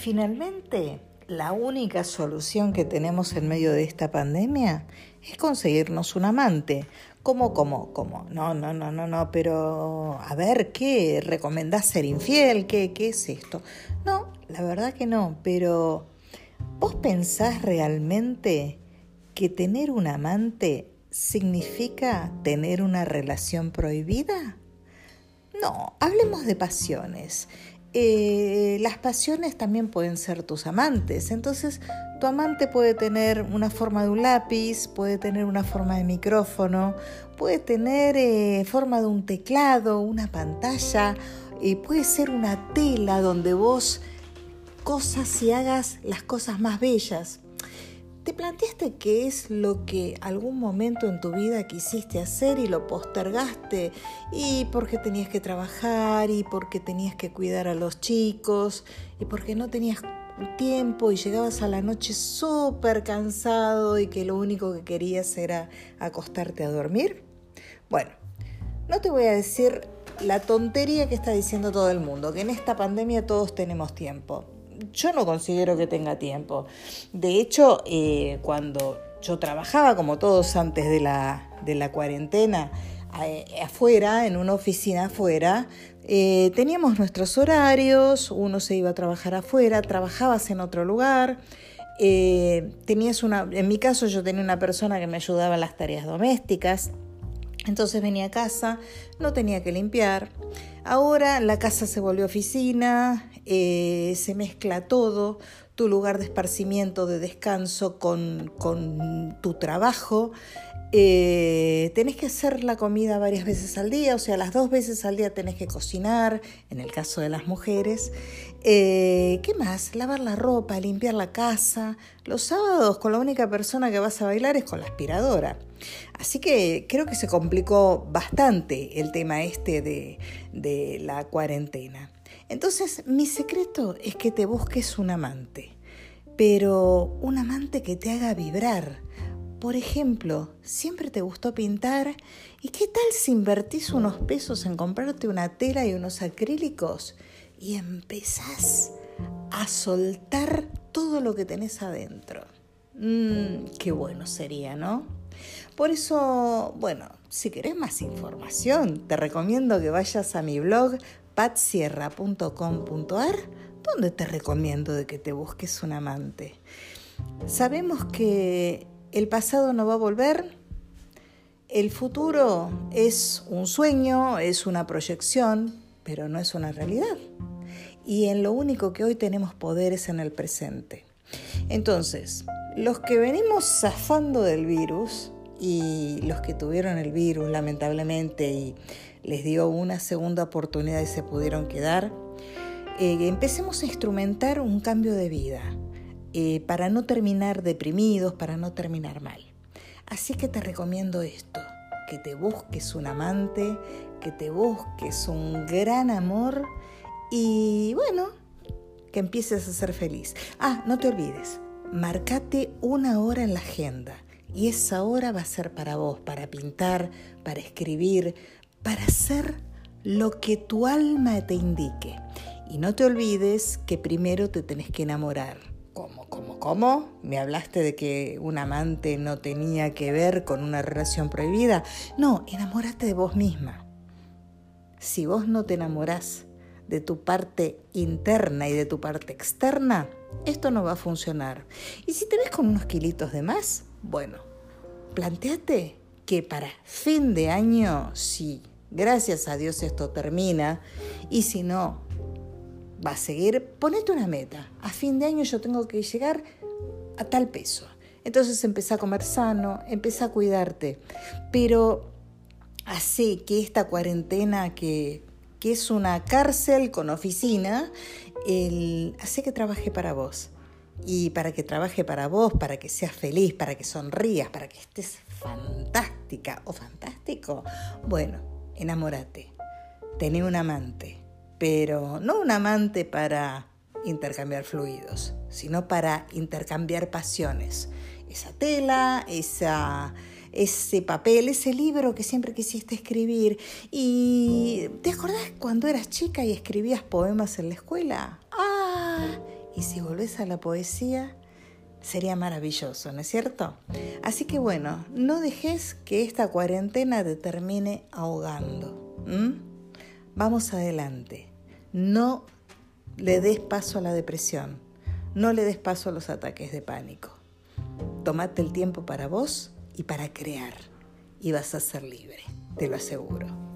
finalmente, la única solución que tenemos en medio de esta pandemia es conseguirnos un amante. ¿Cómo, cómo, cómo? No, no, no, no, no, pero a ver, ¿qué? ¿Recomendás ser infiel? ¿Qué, qué es esto? No, la verdad que no, pero ¿vos pensás realmente que tener un amante significa tener una relación prohibida? No, hablemos de pasiones. Eh, las pasiones también pueden ser tus amantes. Entonces, tu amante puede tener una forma de un lápiz, puede tener una forma de micrófono, puede tener eh, forma de un teclado, una pantalla, y puede ser una tela donde vos cosas y hagas las cosas más bellas. ¿Te planteaste qué es lo que algún momento en tu vida quisiste hacer y lo postergaste? Y porque tenías que trabajar y porque tenías que cuidar a los chicos y porque no tenías tiempo y llegabas a la noche súper cansado y que lo único que querías era acostarte a dormir? Bueno, no te voy a decir la tontería que está diciendo todo el mundo, que en esta pandemia todos tenemos tiempo yo no considero que tenga tiempo. De hecho, eh, cuando yo trabajaba, como todos antes de la, de la cuarentena, eh, afuera, en una oficina afuera, eh, teníamos nuestros horarios, uno se iba a trabajar afuera, trabajabas en otro lugar. tenías una, en mi caso yo tenía una persona que me ayudaba en las tareas domésticas, entonces venía a casa, no tenía que limpiar. Ahora la casa se volvió oficina, eh, se mezcla todo, tu lugar de esparcimiento, de descanso con, tu trabajo. Eh, tenés que hacer la comida varias veces al día, o sea, las dos veces al día tenés que cocinar, en el caso de las mujeres. Eh, ¿Qué más? Lavar la ropa, limpiar la casa. Los sábados con la única persona que vas a bailar es con la aspiradora. Así que creo que se complicó bastante el tema este de, de la cuarentena. Entonces, mi secreto es que te busques un amante, pero un amante que te haga vibrar. Por ejemplo, siempre te gustó pintar y qué tal si invertís unos pesos en comprarte una tela y unos acrílicos y empezás a soltar todo lo que tenés adentro. Mmm, qué bueno sería, ¿no? Por eso, bueno, si querés más información, te recomiendo que vayas a mi blog patsierra.com.ar, donde te recomiendo de que te busques un amante. Sabemos que el pasado no va a volver, el futuro es un sueño, es una proyección, pero no es una realidad. Y en lo único que hoy tenemos poder es en el presente. Entonces, los que venimos zafando del virus y los que tuvieron el virus lamentablemente y les dio una segunda oportunidad y se pudieron quedar, eh, empecemos a instrumentar un cambio de vida eh, para no terminar deprimidos, para no terminar mal. Así que te recomiendo esto, que te busques un amante, que te busques un gran amor y bueno, que empieces a ser feliz. Ah, no te olvides, marcate una hora en la agenda y esa hora va a ser para vos, para pintar, para escribir, para hacer lo que tu alma te indique. Y no te olvides que primero te tenés que enamorar. ¿Cómo, cómo, cómo? ¿Me hablaste de que un amante no tenía que ver con una relación prohibida? No, enamórate de vos misma. Si vos no te enamorás de tu parte interna y de tu parte externa, esto no va a funcionar. Y si te ves con unos kilitos de más, bueno, planteate que para fin de año, si gracias a Dios esto termina, y si no, va a seguir, ponete una meta. A fin de año yo tengo que llegar a tal peso. Entonces empecé a comer sano, empecé a cuidarte. Pero así que esta cuarentena que, que es una cárcel con oficina, el, hace que trabaje para vos. Y para que trabaje para vos, para que seas feliz, para que sonrías, para que estés fantástica o fantástico, bueno, enamórate, tené un amante, pero no un amante para intercambiar fluidos, sino para intercambiar pasiones. Esa tela, esa, ese papel, ese libro que siempre quisiste escribir. ¿Y te acordás cuando eras chica y escribías poemas en la escuela? Ah, Y si volvés a la poesía, sería maravilloso, ¿no es cierto? Así que bueno, no dejes que esta cuarentena te termine ahogando. Vamos adelante. No le des paso a la depresión. No le des paso a los ataques de pánico. Tómate el tiempo para vos y para crear. Y vas a ser libre, te lo aseguro.